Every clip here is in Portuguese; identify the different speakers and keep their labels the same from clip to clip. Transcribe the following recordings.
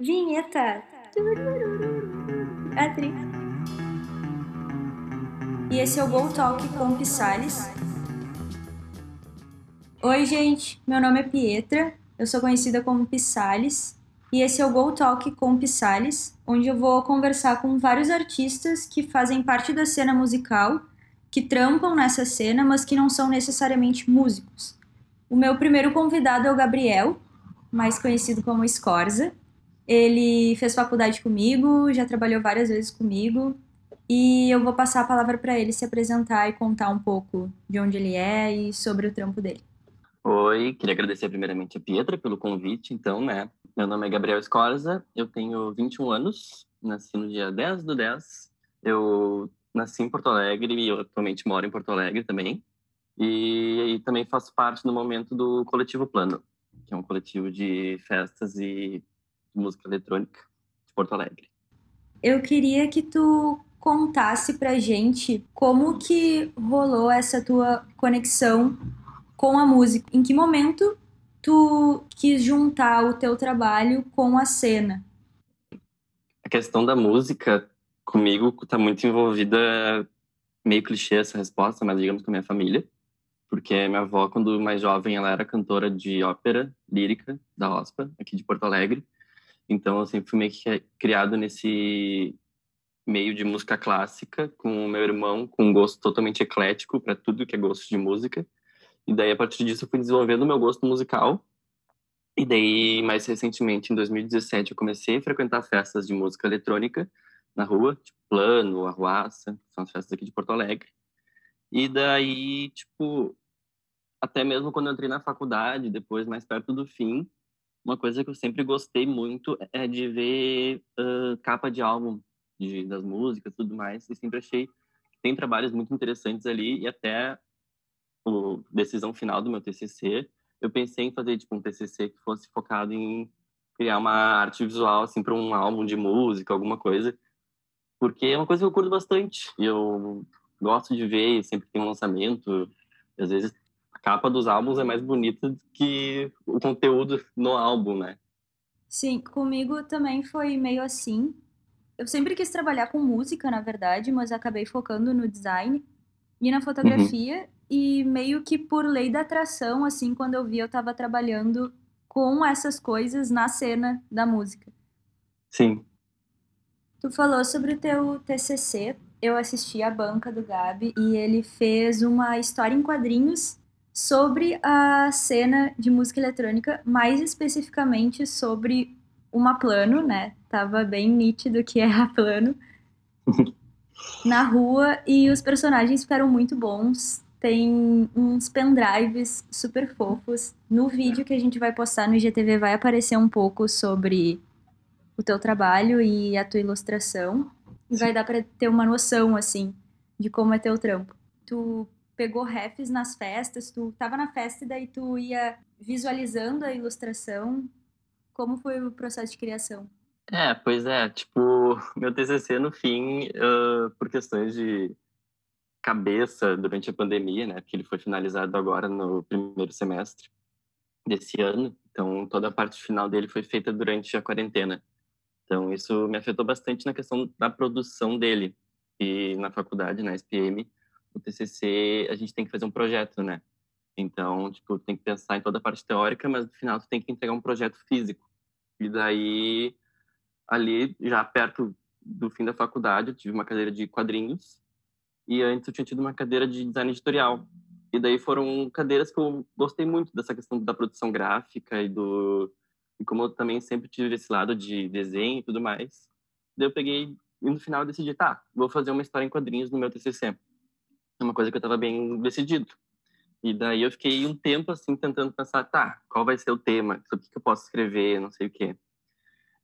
Speaker 1: Vinheta! Atri. E esse é o Go Talk com Pisales. Oi, gente. Meu nome é Pietra. Eu sou conhecida como Pisales. E esse é o Go Talk com Pisales, onde eu vou conversar com vários artistas que fazem parte da cena musical, que trampam nessa cena, mas que não são necessariamente músicos. O meu primeiro convidado é o Gabriel, mais conhecido como Scorza. Ele fez faculdade comigo, já trabalhou várias vezes comigo, e eu vou passar a palavra para ele se apresentar e contar um pouco de onde ele é e sobre o trampo dele.
Speaker 2: Oi, queria agradecer primeiramente a Pietra pelo convite, então, né? Meu nome é Gabriel Escorza, eu tenho 21 anos, nasci no dia 10 do 10. Eu nasci em Porto Alegre e atualmente moro em Porto Alegre também. E, e também faço parte no momento do Coletivo Plano, que é um coletivo de festas e música eletrônica de Porto Alegre.
Speaker 1: Eu queria que tu contasse pra gente como que rolou essa tua conexão com a música. Em que momento tu quis juntar o teu trabalho com a cena?
Speaker 2: A questão da música comigo está muito envolvida, meio clichê essa resposta, mas digamos com a minha família, porque minha avó, quando mais jovem, ela era cantora de ópera lírica da OSPA, aqui de Porto Alegre, então, eu sempre fui meio que criado nesse meio de música clássica, com o meu irmão, com um gosto totalmente eclético para tudo que é gosto de música. E daí, a partir disso, eu fui desenvolvendo o meu gosto musical. E daí, mais recentemente, em 2017, eu comecei a frequentar festas de música eletrônica na rua, tipo Plano, Arruaça, são as festas aqui de Porto Alegre. E daí, tipo, até mesmo quando eu entrei na faculdade, depois, mais perto do fim, uma coisa que eu sempre gostei muito é de ver uh, capa de álbum de, das músicas tudo mais. E sempre achei que tem trabalhos muito interessantes ali. E até a decisão final do meu TCC, eu pensei em fazer tipo um TCC que fosse focado em criar uma arte visual assim para um álbum de música, alguma coisa. Porque é uma coisa que eu curto bastante. Eu gosto de ver, sempre tem um lançamento. Às vezes capa dos álbuns é mais bonita do que o conteúdo no álbum, né?
Speaker 1: Sim, comigo também foi meio assim. Eu sempre quis trabalhar com música, na verdade, mas acabei focando no design e na fotografia. Uhum. E meio que por lei da atração, assim, quando eu vi, eu estava trabalhando com essas coisas na cena da música.
Speaker 2: Sim.
Speaker 1: Tu falou sobre o teu TCC. Eu assisti a banca do Gabi e ele fez uma história em quadrinhos sobre a cena de música eletrônica, mais especificamente sobre uma plano, né? Tava bem nítido que é a plano. na rua e os personagens ficaram muito bons. Tem uns pendrives super fofos. No vídeo que a gente vai postar no IGTV vai aparecer um pouco sobre o teu trabalho e a tua ilustração. E vai dar para ter uma noção, assim, de como é teu trampo. Tu pegou refs nas festas, tu estava na festa e daí tu ia visualizando a ilustração. Como foi o processo de criação?
Speaker 2: É, pois é, tipo, meu TCC no fim, uh, por questões de cabeça durante a pandemia, né, porque ele foi finalizado agora no primeiro semestre desse ano, então toda a parte final dele foi feita durante a quarentena. Então isso me afetou bastante na questão da produção dele. E na faculdade, na SPM, o TCC, a gente tem que fazer um projeto, né? Então, tipo, tem que pensar em toda a parte teórica, mas no final tu tem que entregar um projeto físico. E daí, ali, já perto do fim da faculdade, eu tive uma cadeira de quadrinhos e antes eu tinha tido uma cadeira de design editorial. E daí foram cadeiras que eu gostei muito dessa questão da produção gráfica e do e como eu também sempre tive esse lado de desenho e tudo mais. Daí eu peguei e no final eu decidi, tá, vou fazer uma história em quadrinhos no meu TCC é uma coisa que eu estava bem decidido. E daí eu fiquei um tempo assim tentando pensar, tá, qual vai ser o tema, sobre o que eu posso escrever, não sei o quê.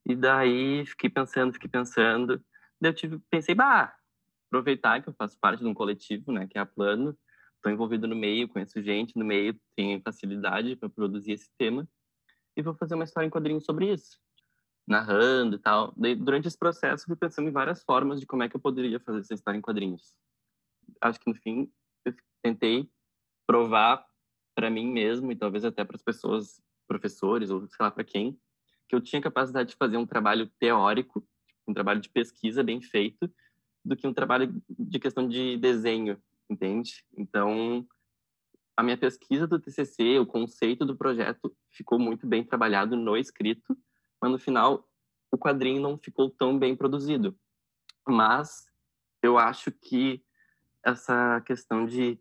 Speaker 2: E daí fiquei pensando, fiquei pensando. Daí eu tive, pensei, bah, aproveitar que eu faço parte de um coletivo, né, que é a Plano. Estou envolvido no meio, conheço gente no meio, tenho facilidade para produzir esse tema. E vou fazer uma história em quadrinhos sobre isso, narrando e tal. Daí, durante esse processo, fui pensando em várias formas de como é que eu poderia fazer essa história em quadrinhos acho que no fim eu tentei provar para mim mesmo e talvez até para as pessoas, professores ou sei lá para quem, que eu tinha capacidade de fazer um trabalho teórico, um trabalho de pesquisa bem feito, do que um trabalho de questão de desenho, entende? Então, a minha pesquisa do TCC, o conceito do projeto ficou muito bem trabalhado no escrito, mas no final o quadrinho não ficou tão bem produzido. Mas eu acho que essa questão de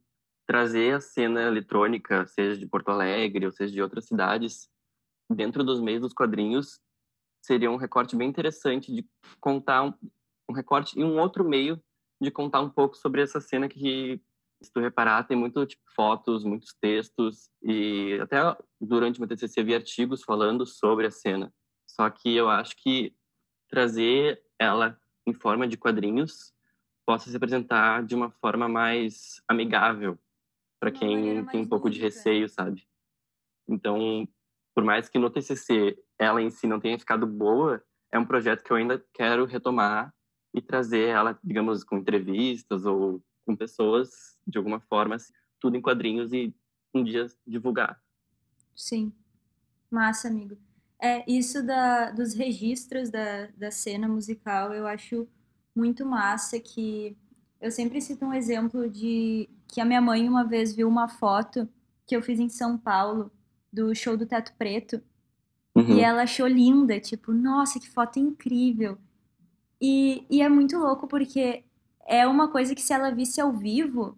Speaker 2: trazer a cena eletrônica, seja de Porto Alegre ou seja de outras cidades, dentro dos meios dos quadrinhos, seria um recorte bem interessante de contar um, um recorte e um outro meio de contar um pouco sobre essa cena que se tu reparar, tem muito tipo, fotos, muitos textos e até durante o meu TCC vi artigos falando sobre a cena. Só que eu acho que trazer ela em forma de quadrinhos possa se apresentar de uma forma mais amigável para quem tem um pouco de receio, sabe? Então, por mais que no TCC ela em si não tenha ficado boa, é um projeto que eu ainda quero retomar e trazer ela, digamos, com entrevistas ou com pessoas, de alguma forma, assim, tudo em quadrinhos e um dia divulgar.
Speaker 1: Sim. Massa, amigo. É, isso da, dos registros da, da cena musical, eu acho muito massa que eu sempre cito um exemplo de que a minha mãe uma vez viu uma foto que eu fiz em São Paulo do show do Teto Preto uhum. e ela achou linda, tipo, nossa, que foto incrível. E, e é muito louco porque é uma coisa que se ela visse ao vivo.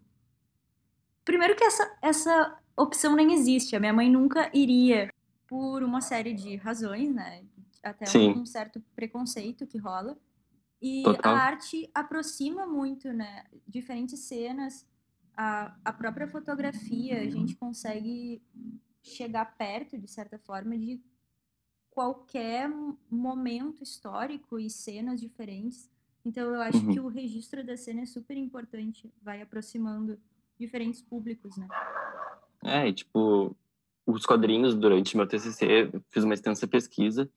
Speaker 1: Primeiro que essa, essa opção nem existe. A minha mãe nunca iria por uma série de razões, né? Até um, um, certo preconceito que rola. E Total. a arte aproxima muito, né? Diferentes cenas, a, a própria fotografia, a gente consegue chegar perto, de certa forma, de qualquer momento histórico e cenas diferentes. Então eu acho uhum. que o registro da cena é super importante, vai aproximando diferentes públicos, né?
Speaker 2: É, tipo, os quadrinhos durante meu TCC, fiz uma extensa pesquisa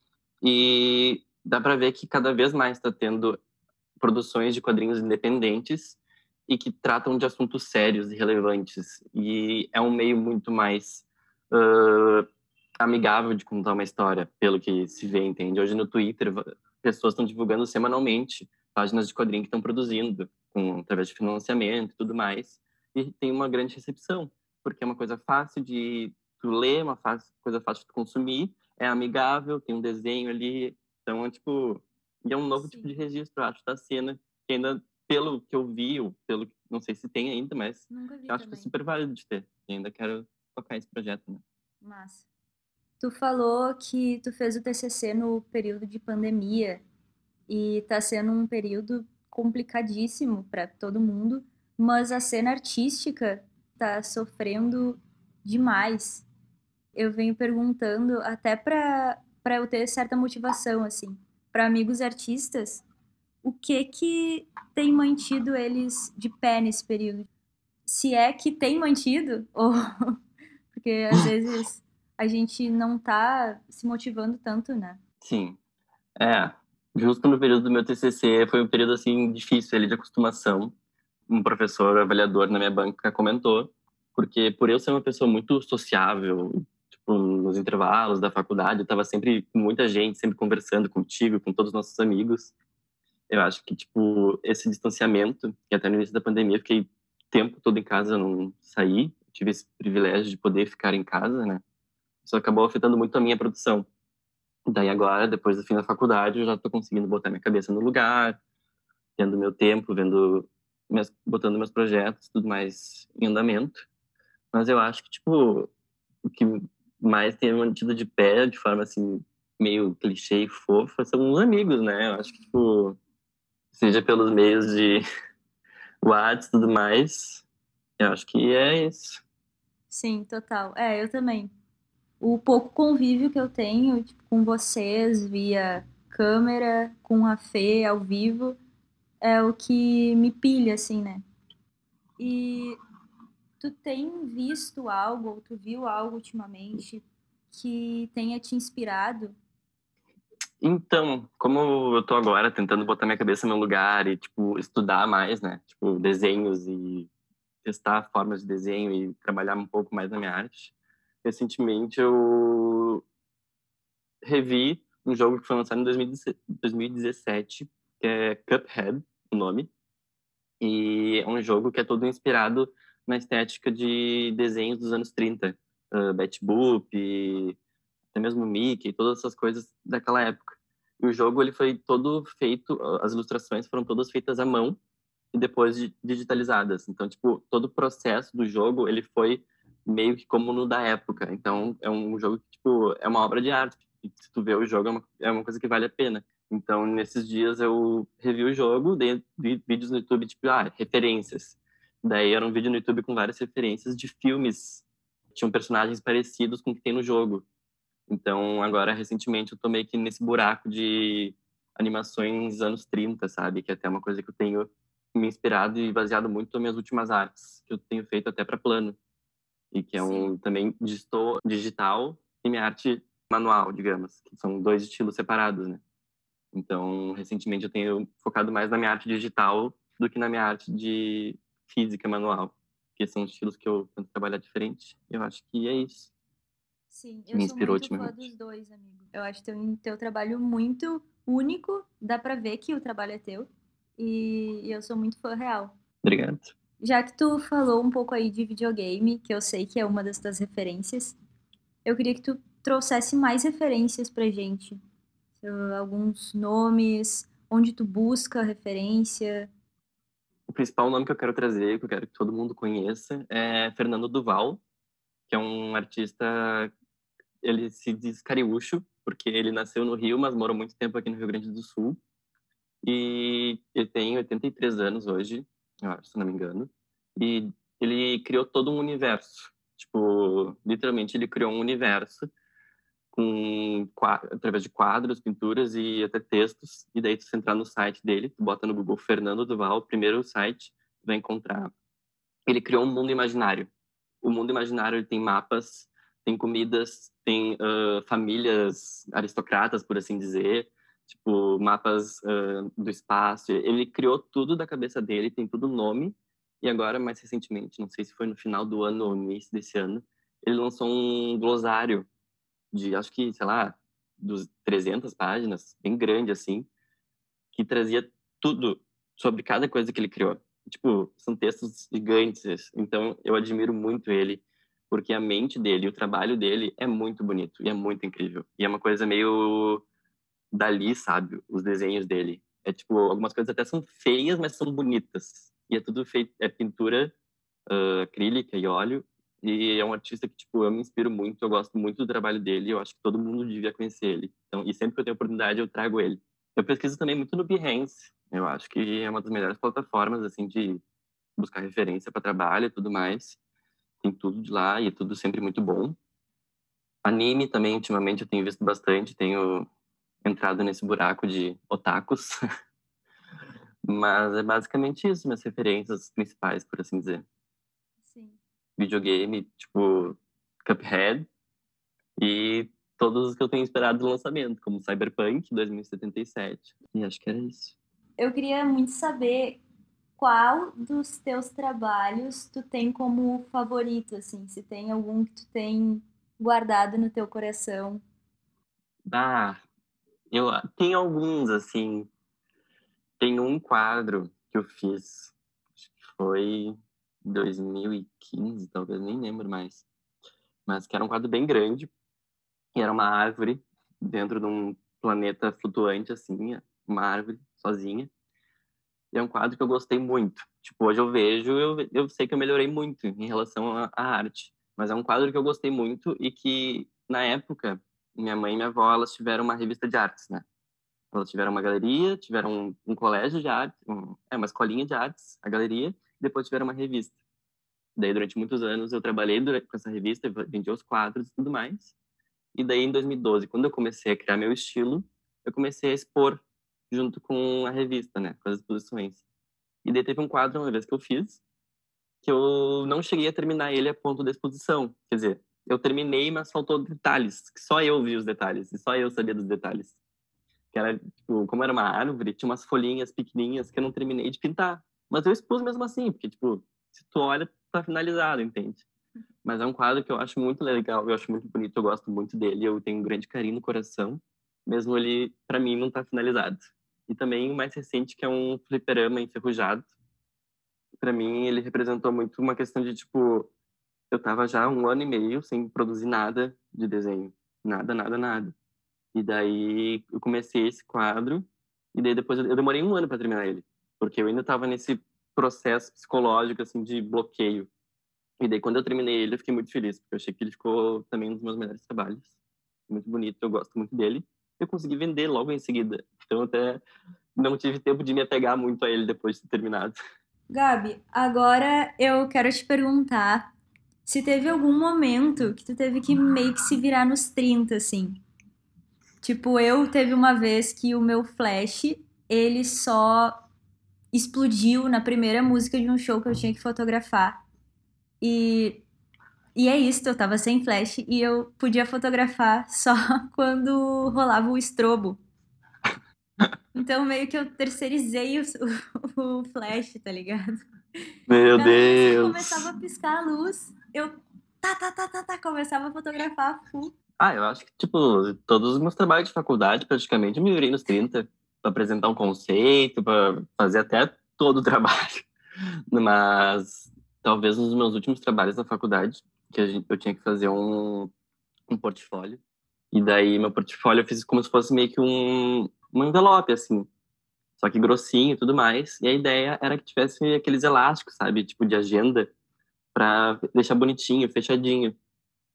Speaker 2: e dá para ver que cada vez mais está tendo produções de quadrinhos independentes e que tratam de assuntos sérios e relevantes. E é um meio muito mais uh, amigável de contar uma história, pelo que se vê, entende? Hoje no Twitter, pessoas estão divulgando semanalmente páginas de quadrinho que estão produzindo, com, através de financiamento e tudo mais, e tem uma grande recepção, porque é uma coisa fácil de tu ler, uma fácil, coisa fácil de consumir, é amigável, tem um desenho ali, então é tipo, é um novo Sim. tipo de registro, acho, da cena, que ainda, pelo que eu vi, ou pelo não sei se tem ainda, mas eu acho que é super válido de ter, e ainda quero tocar esse projeto, né?
Speaker 1: Massa. Tu falou que tu fez o TCC no período de pandemia, e está sendo um período complicadíssimo para todo mundo, mas a cena artística está sofrendo demais. Eu venho perguntando até para para eu ter certa motivação assim, para amigos artistas, o que que tem mantido eles de pé nesse período? Se é que tem mantido ou porque às vezes a gente não está se motivando tanto, né?
Speaker 2: Sim. É, justo no período do meu TCC, foi um período assim difícil ali de acostumação. Um professor avaliador na minha banca comentou, porque por eu ser uma pessoa muito sociável, nos intervalos da faculdade, eu estava sempre com muita gente, sempre conversando contigo, com todos os nossos amigos. Eu acho que tipo esse distanciamento, que até no início da pandemia eu fiquei o tempo todo em casa, não saí, tive esse privilégio de poder ficar em casa, né? Isso acabou afetando muito a minha produção. Daí agora, depois do fim da faculdade, eu já estou conseguindo botar minha cabeça no lugar, tendo meu tempo, vendo, meus, botando meus projetos, tudo mais em andamento. Mas eu acho que, tipo, o que mais tem mantido de pé, de forma, assim, meio clichê e fofa, são os amigos, né? Eu acho que, tipo, seja pelos meios de WhatsApp e tudo mais, eu acho que é isso.
Speaker 1: Sim, total. É, eu também o pouco convívio que eu tenho tipo, com vocês via câmera, com a Fê ao vivo, é o que me pilha, assim, né? E tu tem visto algo, ou tu viu algo ultimamente que tenha te inspirado?
Speaker 2: Então, como eu tô agora tentando botar minha cabeça no lugar e, tipo, estudar mais, né? Tipo, desenhos e testar formas de desenho e trabalhar um pouco mais na minha arte recentemente eu revi um jogo que foi lançado em 2017, que é Cuphead, o nome. E é um jogo que é todo inspirado na estética de desenhos dos anos 30. Uh, Betty Boop, até mesmo Mickey, todas essas coisas daquela época. E o jogo ele foi todo feito, as ilustrações foram todas feitas à mão e depois digitalizadas. Então, tipo, todo o processo do jogo, ele foi meio que como no da época. Então, é um jogo que, tipo, é uma obra de arte. Se tu vê o jogo, é uma, é uma coisa que vale a pena. Então, nesses dias eu revi o jogo, dei vídeos no YouTube, tipo, ah, referências. Daí era um vídeo no YouTube com várias referências de filmes. Tinham personagens parecidos com o que tem no jogo. Então, agora, recentemente, eu tô meio que nesse buraco de animações anos 30, sabe? Que é até uma coisa que eu tenho me inspirado e baseado muito nas minhas últimas artes, que eu tenho feito até para plano. E que é um também digital e minha arte manual, digamos, que são dois estilos separados, né? Então, recentemente eu tenho focado mais na minha arte digital do que na minha arte de física manual, que são estilos que eu tento trabalhar diferente. Eu acho que é isso.
Speaker 1: Sim, eu me sou muito fã dos dois, amigo. Eu acho teu, teu trabalho muito único, dá pra ver que o trabalho é teu. E, e eu sou muito fã real.
Speaker 2: Obrigado.
Speaker 1: Já que tu falou um pouco aí de videogame, que eu sei que é uma das tuas referências, eu queria que tu trouxesse mais referências pra gente. Alguns nomes, onde tu busca referência.
Speaker 2: Principal nome que eu quero trazer, que eu quero que todo mundo conheça, é Fernando Duval, que é um artista ele se diz cariúcho, porque ele nasceu no Rio, mas morou muito tempo aqui no Rio Grande do Sul. E ele tem 83 anos hoje, acho, se não me engano. E ele criou todo um universo. Tipo, literalmente ele criou um universo com através de quadros, pinturas e até textos. E daí tu entrar no site dele, tu bota no Google Fernando Duval, primeiro site, tu vai encontrar. Ele criou um mundo imaginário. O mundo imaginário tem mapas, tem comidas, tem uh, famílias aristocratas, por assim dizer, tipo mapas uh, do espaço. Ele criou tudo da cabeça dele, tem tudo nome. E agora, mais recentemente, não sei se foi no final do ano ou no início desse ano, ele lançou um glossário de, acho que, sei lá, dos 300 páginas, bem grande assim, que trazia tudo sobre cada coisa que ele criou. Tipo, são textos gigantes. Então, eu admiro muito ele porque a mente dele, o trabalho dele é muito bonito e é muito incrível. E é uma coisa meio dali, sabe? Os desenhos dele. É tipo, algumas coisas até são feias, mas são bonitas. E é tudo feito, é pintura uh, acrílica e óleo. E é um artista que, tipo, eu me inspiro muito, eu gosto muito do trabalho dele, eu acho que todo mundo devia conhecer ele. Então, e sempre que eu tenho oportunidade, eu trago ele. Eu pesquiso também muito no Behance. Eu acho que é uma das melhores plataformas, assim, de buscar referência para trabalho e tudo mais tem tudo de lá e é tudo sempre muito bom. Anime também, ultimamente, eu tenho visto bastante, tenho entrado nesse buraco de otakus. Mas é basicamente isso, minhas referências principais, por assim dizer. Videogame, tipo Cuphead e todos os que eu tenho esperado do lançamento, como Cyberpunk 2077. E acho que era isso.
Speaker 1: Eu queria muito saber qual dos teus trabalhos tu tem como favorito, assim? Se tem algum que tu tem guardado no teu coração?
Speaker 2: Ah, eu tenho alguns, assim. Tem um quadro que eu fiz, acho que foi 2015, talvez, nem lembro mais. Mas que era um quadro bem grande, e era uma árvore dentro de um planeta flutuante, assim, uma árvore sozinha. E é um quadro que eu gostei muito. Tipo, hoje eu vejo, eu, eu sei que eu melhorei muito em relação à, arte. Mas é um quadro que eu gostei muito e que, na época, minha mãe e minha avó, elas tiveram uma revista de artes, né? Elas tiveram uma galeria, tiveram um, um colégio de arte, um, é, uma escolinha de artes, a galeria, depois tiveram uma revista. Daí, durante muitos anos, eu trabalhei durante, com essa revista, vendi os quadros e tudo mais. E daí, em 2012, quando eu comecei a criar meu estilo, eu comecei a expor junto com a revista, né? Com as exposições. E daí teve um quadro uma vez que eu fiz, que eu não cheguei a terminar ele a ponto da exposição. Quer dizer, eu terminei, mas faltou detalhes, que só eu vi os detalhes, e só eu sabia dos detalhes. Que era, tipo, como era uma árvore, tinha umas folhinhas pequenininhas que eu não terminei de pintar. Mas eu expus mesmo assim, porque, tipo, se tu olha, tá finalizado, entende? Mas é um quadro que eu acho muito legal, eu acho muito bonito, eu gosto muito dele, eu tenho um grande carinho no coração. mesmo ele, para mim, não tá finalizado. E também o mais recente, que é um fliperama enferrujado. Para mim, ele representou muito uma questão de, tipo, eu tava já um ano e meio sem produzir nada de desenho. Nada, nada, nada. E daí eu comecei esse quadro, e daí depois eu demorei um ano para terminar ele. Porque eu ainda tava nesse processo psicológico, assim, de bloqueio. E daí, quando eu terminei ele, eu fiquei muito feliz, porque eu achei que ele ficou também um dos meus melhores trabalhos. Muito bonito, eu gosto muito dele. Eu consegui vender logo em seguida. Então, até não tive tempo de me apegar muito a ele depois de ter terminado.
Speaker 1: Gabi, agora eu quero te perguntar se teve algum momento que tu teve que meio que se virar nos 30, assim. Tipo, eu teve uma vez que o meu flash, ele só explodiu na primeira música de um show que eu tinha que fotografar. E, e é isso, eu tava sem flash e eu podia fotografar só quando rolava o estrobo. Então meio que eu terceirizei o, o, o flash, tá ligado?
Speaker 2: Meu
Speaker 1: Cada
Speaker 2: Deus!
Speaker 1: começava a piscar a luz, eu tá, tá, tá, tá, tá, começava a fotografar full.
Speaker 2: Ah, eu acho que, tipo, todos os meus trabalhos de faculdade, praticamente, eu me virei nos 30 para apresentar um conceito, para fazer até todo o trabalho. Mas talvez nos meus últimos trabalhos da faculdade, que gente, eu tinha que fazer um, um portfólio. E daí meu portfólio eu fiz como se fosse meio que um, um envelope, assim. Só que grossinho e tudo mais. E a ideia era que tivesse aqueles elásticos, sabe? Tipo de agenda, para deixar bonitinho, fechadinho.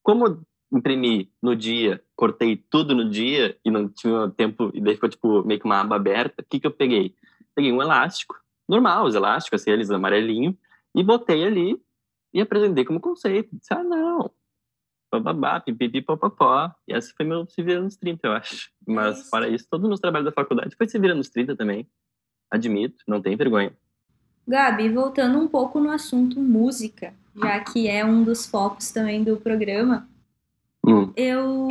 Speaker 2: Como imprimi no dia, cortei tudo no dia e não tinha tempo, e daí ficou tipo meio que uma aba aberta, o que que eu peguei? Peguei um elástico, normal, os elásticos, assim, eles amarelinho, e botei ali e apresentei como conceito. Disse, ah, não, bababá, pipipi, popopó. E essa foi meu se vira nos 30, eu acho. Mas,
Speaker 1: Isso.
Speaker 2: fora isso, todos os meus trabalhos da faculdade foi se vira nos 30 também. Admito, não tem vergonha.
Speaker 1: Gabi, voltando um pouco no assunto música, já que é um dos focos também do programa,
Speaker 2: Hum.
Speaker 1: eu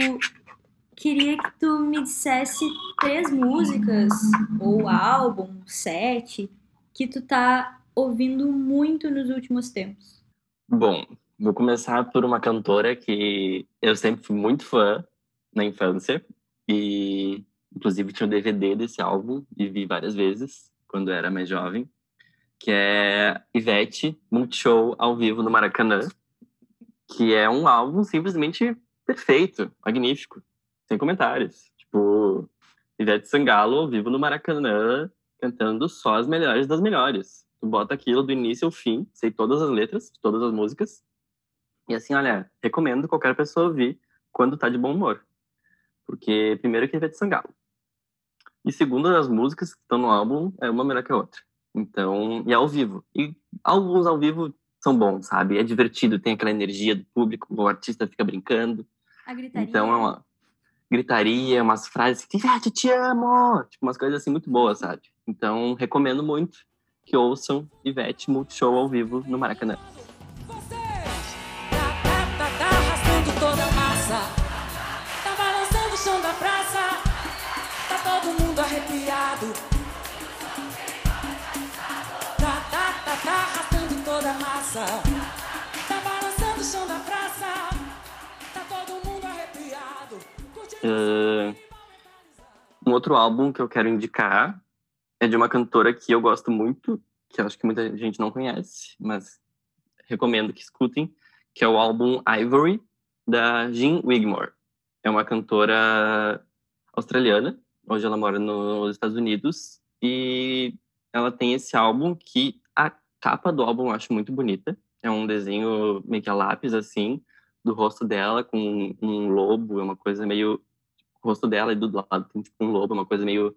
Speaker 1: queria que tu me dissesse três músicas ou álbum, sete, que tu tá ouvindo muito nos últimos tempos.
Speaker 2: Bom, vou começar por uma cantora que eu sempre fui muito fã na infância. E, inclusive, tinha um DVD desse álbum e vi várias vezes quando era mais jovem. Que é Ivete Multishow ao vivo no Maracanã. Que é um álbum simplesmente perfeito, magnífico, sem comentários. Tipo, Ivete Sangalo ao vivo no Maracanã, cantando só as melhores das melhores. Tu bota aquilo do início ao fim, sei todas as letras, todas as músicas. E assim, olha, recomendo qualquer pessoa ouvir quando tá de bom humor. Porque, primeiro, que Ivete Sangalo. E segundo, as músicas que estão no álbum é uma melhor que a outra. Então, e ao vivo. E alguns ao vivo são bons, sabe? É divertido, tem aquela energia do público, o artista fica brincando.
Speaker 1: A gritaria.
Speaker 2: Então é uma gritaria, umas frases que Ivete, te amo! Tipo, umas coisas assim muito boas, sabe? Então, recomendo muito que ouçam Ivete Multishow ao vivo no Maracanã.
Speaker 3: Vocês! Tá, tá, tá, tá arrastando toda a massa.
Speaker 2: Ah, um outro álbum que eu quero indicar é de uma cantora que eu gosto muito, que eu acho que muita gente não conhece, mas recomendo que escutem, que é o álbum Ivory, da Jean Wigmore. É uma cantora australiana, hoje ela mora nos Estados Unidos, e ela tem esse álbum que a capa do álbum eu acho muito bonita. É um desenho meio que a lápis, assim, do rosto dela com um lobo, é uma coisa meio rosto dela e do lado tem tipo um lobo, uma coisa meio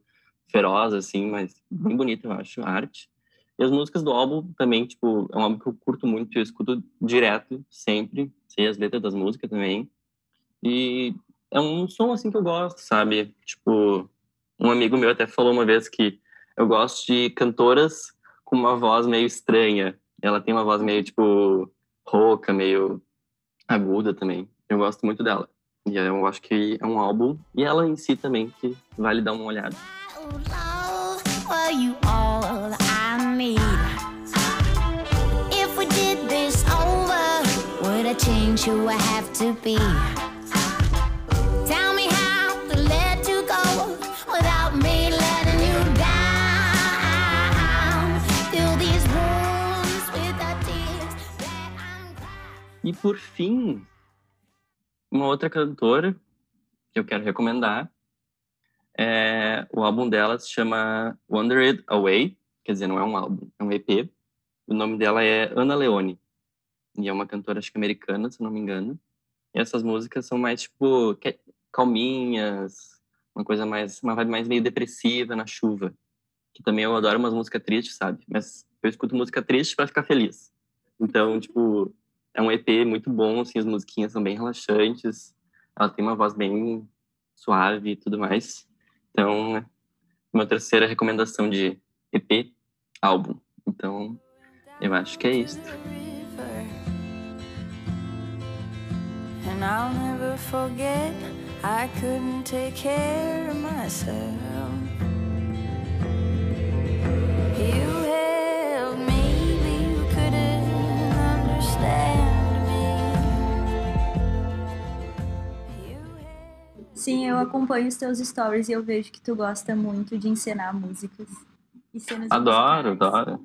Speaker 2: feroz, assim, mas bem bonita, eu acho, a arte. E as músicas do álbum também, tipo, é um álbum que eu curto muito, eu escuto direto, sempre, sei as letras das músicas também. E é um som, assim, que eu gosto, sabe? Tipo, um amigo meu até falou uma vez que eu gosto de cantoras com uma voz meio estranha. Ela tem uma voz meio, tipo, rouca, meio aguda também. Eu gosto muito dela. E eu acho que é um álbum, e ela em si também, que vale dar uma olhada. E por fim, uma outra cantora que eu quero recomendar é o álbum dela se chama Wandered Away, quer dizer, não é um álbum, é um EP. O nome dela é Ana Leone. E é uma cantora, acho que americana, se não me engano. E essas músicas são mais, tipo, calminhas, uma coisa mais, uma vibe mais meio depressiva na chuva. Que também eu adoro umas músicas tristes, sabe? Mas eu escuto música triste para ficar feliz. Então, tipo, é um EP muito bom, assim, as musiquinhas são bem relaxantes. Ela tem uma voz bem suave e tudo mais. Então, uma terceira recomendação de EP, álbum. Então, eu acho que é isso.
Speaker 4: And I'll never forget I couldn't take care of myself.
Speaker 1: Sim, eu acompanho os teus stories e eu vejo que tu gosta muito de encenar músicas. E cenas
Speaker 2: Adoro,
Speaker 1: musicais.
Speaker 2: adoro.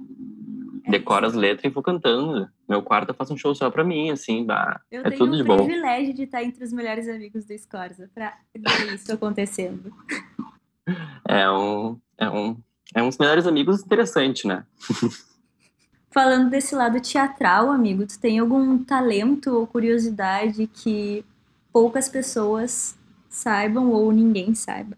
Speaker 2: Decoro as letras e vou cantando. Meu quarto eu faço um show só pra mim, assim, bah,
Speaker 1: Eu
Speaker 2: é
Speaker 1: tenho
Speaker 2: tudo
Speaker 1: o
Speaker 2: de bom.
Speaker 1: privilégio de estar entre os melhores amigos do Scorza pra ver isso acontecendo.
Speaker 2: É um, é um, é uns melhores amigos interessante, né?
Speaker 1: Falando desse lado teatral, amigo, tu tem algum talento ou curiosidade que poucas pessoas saibam ou ninguém saiba?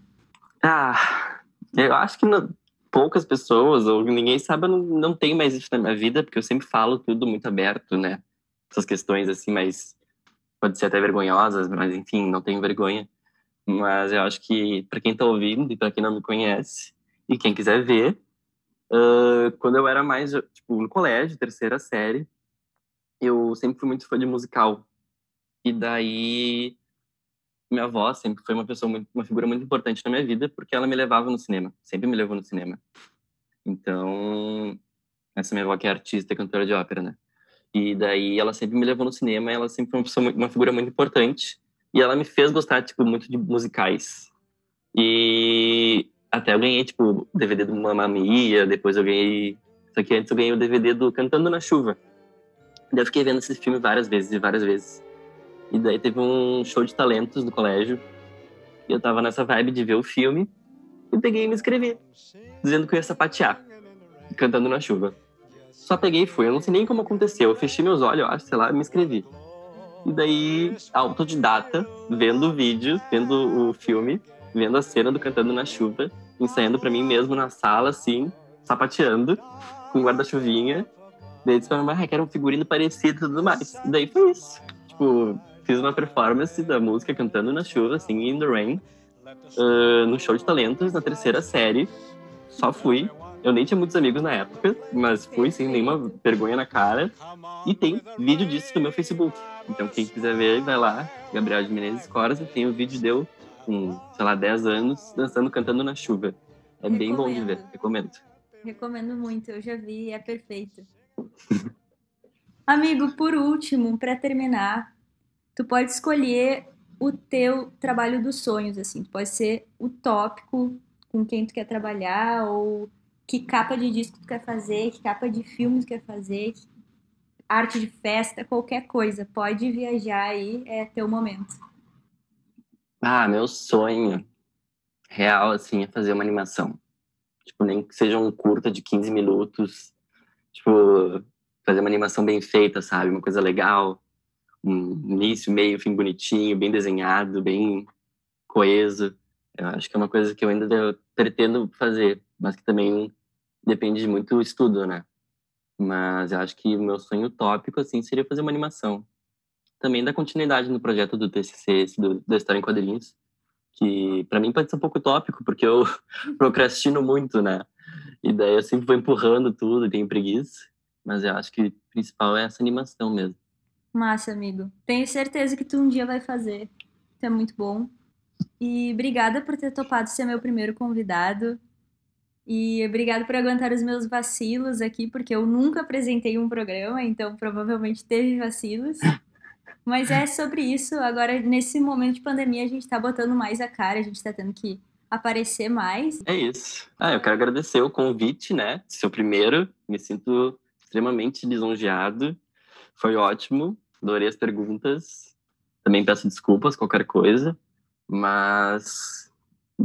Speaker 2: Ah, eu acho que não- poucas pessoas, ou ninguém sabe, não, não tem mais isso na minha vida, porque eu sempre falo tudo muito aberto, né? Essas questões, assim, mas pode ser até vergonhosas, mas enfim, não tenho vergonha. Mas eu acho que, para quem tá ouvindo e para quem não me conhece, e quem quiser ver, ah, quando eu era mais, tipo, no colégio, terceira série, eu sempre fui muito fã de musical. E daí minha avó sempre foi uma pessoa muito, uma figura muito importante na minha vida porque ela me levava no cinema, sempre me levou no cinema. Então, essa minha avó que é artista, cantora de ópera, né? E daí ela sempre me levou no cinema, ela sempre foi uma, pessoa, uma figura muito importante e ela me fez gostar tipo muito de musicais. E até eu ganhei tipo DVD do Mamma Mia, depois eu ganhei, só que antes eu ganhei o DVD do Cantando na Chuva. Daí eu fiquei vendo esse filme várias vezes e várias vezes. E daí teve um show de talentos no colégio. E eu tava nessa vibe de ver o filme. E peguei e me inscrevi. Dizendo que eu ia sapatear. Cantando na chuva. Só peguei e fui. Eu não sei nem como aconteceu. Eu fechei meus olhos, eu acho, sei lá, me inscrevi. E daí, autodidata, vendo o vídeo, vendo o filme, vendo a cena do Cantando na Chuva, ensaiando pra mim mesmo na sala, assim, sapateando, com guarda-chuvinha. Daí disse pra mãe, ah, que era um figurino parecido e tudo mais. E daí foi isso. Tipo, fiz uma performance da música Cantando na Chuva, assim, In the Rain, ah, no show de talentos, na terceira série. Só fui. Eu nem tinha muitos amigos na época, mas fui sem nenhuma vergonha na cara. E tem vídeo disso no meu Facebook. Então, quem quiser ver, vai lá. Gabriel de Menezes Corsa. Tem o vídeo deu com, sei lá, 10 anos, dançando Cantando na Chuva. É bem bom de ver,
Speaker 1: Recomendo.
Speaker 2: recomendo.
Speaker 1: Recomendo muito, eu já vi, é perfeito. Amigo, por último, para terminar, tu pode escolher o teu trabalho dos sonhos, assim. Tu pode ser o tópico com quem tu quer trabalhar, ou que capa de disco tu quer fazer, que capa de filme tu quer fazer, arte de festa, qualquer coisa. Pode viajar aí, é teu momento.
Speaker 2: Ah, meu sonho real, assim, é fazer uma animação. Tipo, nem que seja um curta de 15 minutos. Tipo, fazer uma animação bem feita, sabe? Uma coisa legal. Um início, meio, fim bonitinho, bem desenhado, bem coeso. Eu acho que é uma coisa que eu ainda pretendo fazer, mas que também depende de muito estudo, né? Mas eu acho que o meu sonho tópico, assim, seria fazer uma animação. Também dar continuidade no projeto do TCC, do, da História em Quadrinhos, que para mim pode ser um pouco utópico, porque eu procrastino muito, né? E daí eu sempre vou empurrando tudo e tenho preguiça. Mas eu acho que o principal é essa animação mesmo.
Speaker 1: Massa, amigo. Tenho certeza que tu um dia vai fazer. Tu é muito bom. E obrigada por ter topado ser meu primeiro convidado. E obrigado por aguentar os meus vacilos aqui, porque eu nunca apresentei um programa, então provavelmente teve vacilos. Mas é sobre isso. Agora, nesse momento de pandemia, a gente tá botando mais a cara, a gente tá tendo que aparecer mais.
Speaker 2: É isso. Ah, eu quero agradecer o convite, né? Seu primeiro. Me sinto extremamente lisonjeado. Foi ótimo. Adorei as perguntas. Também peço desculpas, qualquer coisa. Mas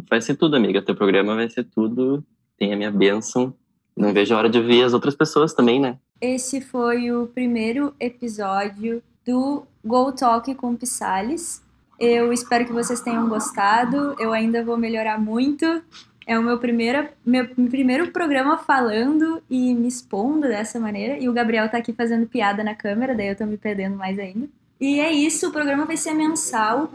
Speaker 2: vai ser tudo, amiga. Teu programa vai ser tudo. Tem a minha bênção. Não vejo a hora de ver as outras pessoas também, né?
Speaker 1: Esse foi o primeiro episódio do Go Talk com Pissales. Eu espero que vocês tenham gostado. Eu ainda vou melhorar muito. É o meu primeiro, meu primeiro programa falando e me expondo dessa maneira. E o Gabriel tá aqui fazendo piada na câmera, daí eu tô me perdendo mais ainda. E é isso, o programa vai ser mensal.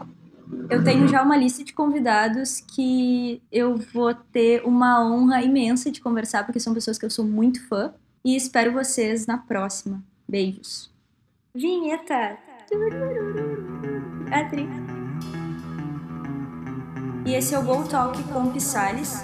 Speaker 1: Eu tenho já uma lista de convidados que eu vou ter uma honra imensa de conversar, porque são pessoas que eu sou muito fã. E espero vocês na próxima. Beijos. Vinheta! Atriz. E esse é o Go Talk com Pisales.